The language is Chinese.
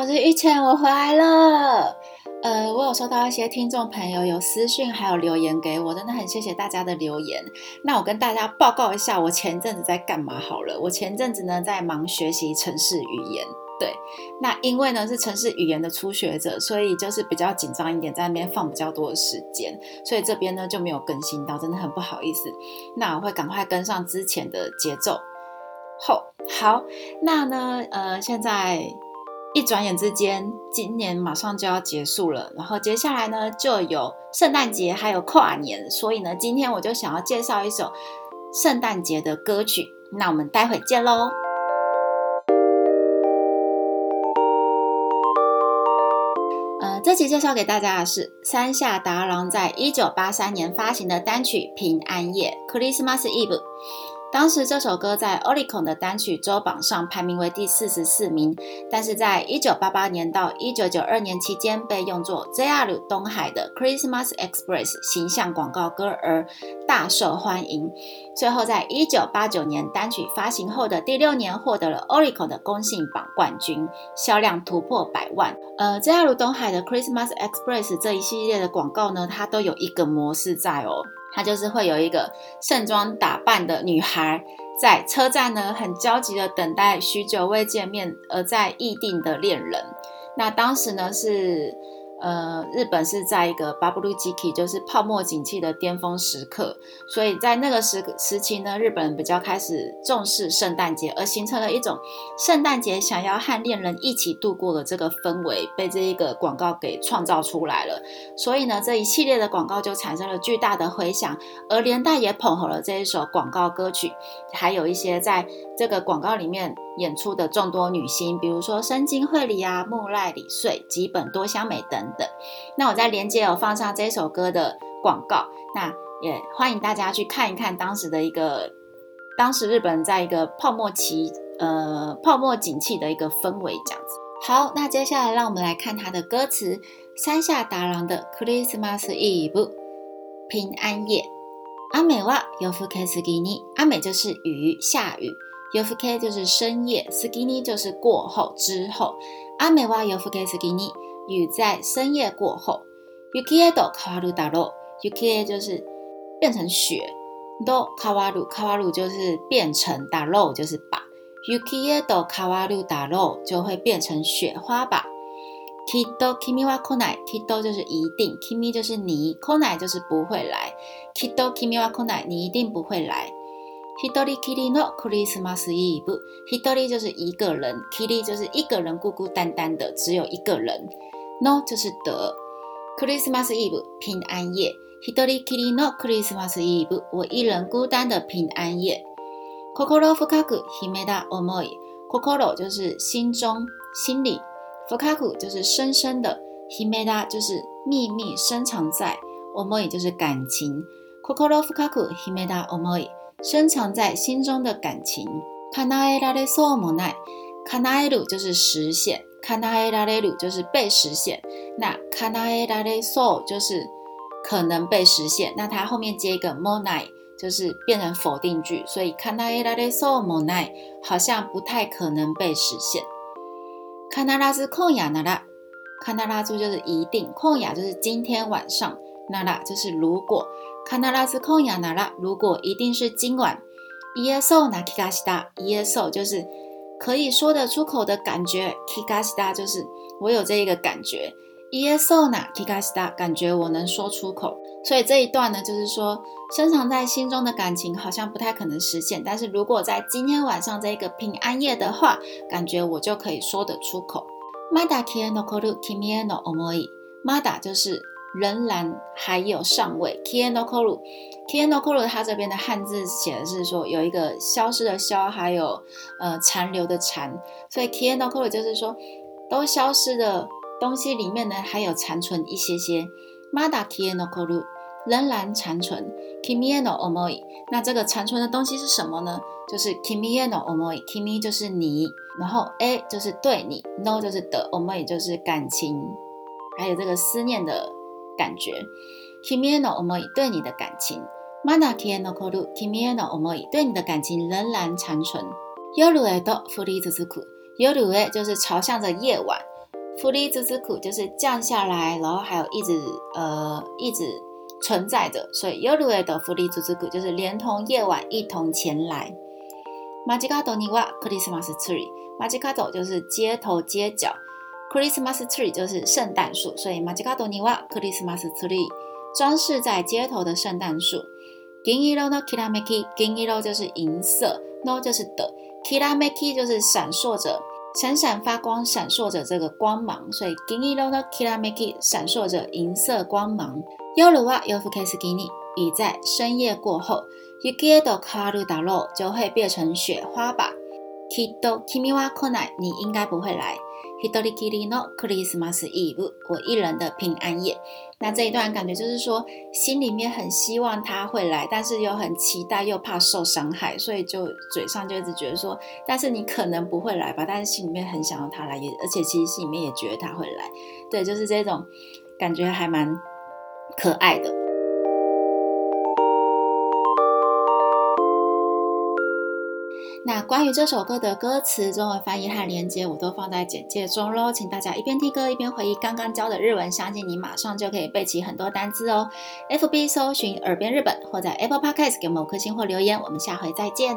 我是玉倩，我回来了。呃，我有收到一些听众朋友有私讯，还有留言给我，真的很谢谢大家的留言。那我跟大家报告一下，我前阵子在干嘛好了。我前阵子呢在忙学习城市语言，对。那因为呢是城市语言的初学者，所以就是比较紧张一点，在那边放比较多的时间，所以这边呢就没有更新到，真的很不好意思。那我会赶快跟上之前的节奏。好，好，那呢，呃，现在。一转眼之间，今年马上就要结束了，然后接下来呢就有圣诞节，还有跨年，所以呢，今天我就想要介绍一首圣诞节的歌曲。那我们待会见喽。呃，这期介绍给大家的是山下达郎在一九八三年发行的单曲《平安夜》（Christmas Eve）。当时这首歌在 Oricon 的单曲周榜上排名为第四十四名，但是在一九八八年到一九九二年期间被用作 JR 东海的 Christmas Express 形象广告歌而大受欢迎。最后在一九八九年单曲发行后的第六年获得了 Oricon 的公信榜冠军，销量突破百万。呃，JR 东海的 Christmas Express 这一系列的广告呢，它都有一个模式在哦。它就是会有一个盛装打扮的女孩在车站呢，很焦急的等待许久未见面而在异地的恋人。那当时呢是。呃，日本是在一个 bubble g k i 就是泡沫景气的巅峰时刻，所以在那个时时期呢，日本人比较开始重视圣诞节，而形成了一种圣诞节想要和恋人一起度过的这个氛围，被这一个广告给创造出来了。所以呢，这一系列的广告就产生了巨大的回响，而连带也捧红了这一首广告歌曲，还有一些在这个广告里面。演出的众多女星，比如说深津绘里啊、木赖里穗、吉本多香美等等。那我在连接有放上这首歌的广告，那也欢迎大家去看一看当时的一个，当时日本在一个泡沫期，呃，泡沫景气的一个氛围这样子。好，那接下来让我们来看它的歌词：山下达郎的 Christmas Eve，平安夜。阿美哇有福克斯给你，阿美就是雨，下雨。Yofuke 就是深夜，Skini 就是过后之后。阿美哇 Yofuke Skini 雨在深夜过后。Yukie do kawaru daro，Yukie 就是变成雪。do kawaru kawaru 就是变成 daro 就是把。Yukie do kawaru daro 就会变成雪花吧。Kido kimi wa konai，Kido 就是一定，Kimi 就是你，Konai 就是不会来。Kido kimi wa konai，你一定不会来。Hitori kiri no Christmas Eve，Hitori 就是一个人，kiri 就是一个人孤孤单单的，只有一个人。No 就是的，Christmas Eve 平安夜，Hitori kiri no Christmas Eve 我一人孤单的平安夜。Kokoro fukaku himeda omoi，Kokoro 就是心中、心里，fukaku 就是深深的，himeda 就是秘密深藏在，omoi 就是感情，Kokoro fukaku himeda omoi。深藏在心中的感情。カナエラレソモナイ，カナエル就是实现，カナエラレル就是被实现。那カナエラレソ就是可能被实现。那它后面接一个モナイ，就是变成否定句，所以カナエラレソモナイ好像不太可能被实现。カナラズコンヤナラ，カナラズ就是一定，コンヤ就是今天晚上， ナラ就是如果。卡纳拉斯空雅纳拉，如果一定是今晚。Eso na kigashita，Eso 就是可以说得出口的感觉，kigashita 就是我有这一个感觉。Eso na kigashita，感觉我能说出口。所以这一段呢，就是说深藏在心中的感情好像不太可能实现，但是如果在今天晚上这个平安夜的话，感觉我就可以说得出口。Mada kia no koru kimi no omoi，Mada 就是。仍然还有上位，kianokoru，kianokoru，它这边的汉字写的是说有一个消失的消，还有呃残留的残，所以 kianokoru 就是说都消失的东西里面呢还有残存一些些，mada kianokoru 仍然残存，kimiano omoi，那这个残存的东西是什么呢？就是 kimiano omoi，kimi 就是你，然后 a 就是对你，no 就是的，omoi 就是感情，还有这个思念的。感觉，kimi no omoi 对你的感情，mana ki no koru kimi no omoi 对你的感情仍然残存。yoru e do furi zuku，yoru e 就是朝向着夜晚福利滋滋苦就是降下来，然后还有一直呃一直存在着，所以 yoru 的福利滋滋苦就是连同夜晚一同前来。Majikado ni wa Christmas tree，Majikado 就是街头街角，Christmas tree 就是圣诞树，所以 Majikado ni wa Christmas tree 装饰在街头的圣诞树。Giniro no kirameki，Giniro 就是银色，no 就是的，kirameki 就是闪烁着。闪闪发光，闪烁着这个光芒，所以 Giniro no kirameki 闪烁着银色光芒。Yoru wa yofuke sugini，已在深夜过后，Yuki do karu daro 就会变成雪花吧。Kido kimi wa kona 你应该不会来。Hidori kiri no Christmas Eve，我一人的平安夜。那这一段感觉就是说，心里面很希望他会来，但是又很期待，又怕受伤害，所以就嘴上就一直觉得说，但是你可能不会来吧，但是心里面很想要他来，也而且其实心里面也觉得他会来。对，就是这种感觉还蛮可爱的。那关于这首歌的歌词、中文翻译和连接，我都放在简介中喽，请大家一边听歌一边回忆刚刚教的日文，相信你马上就可以背起很多单词哦。FB 搜寻“耳边日本”或者 Apple Podcast 给我们五颗星或留言，我们下回再见。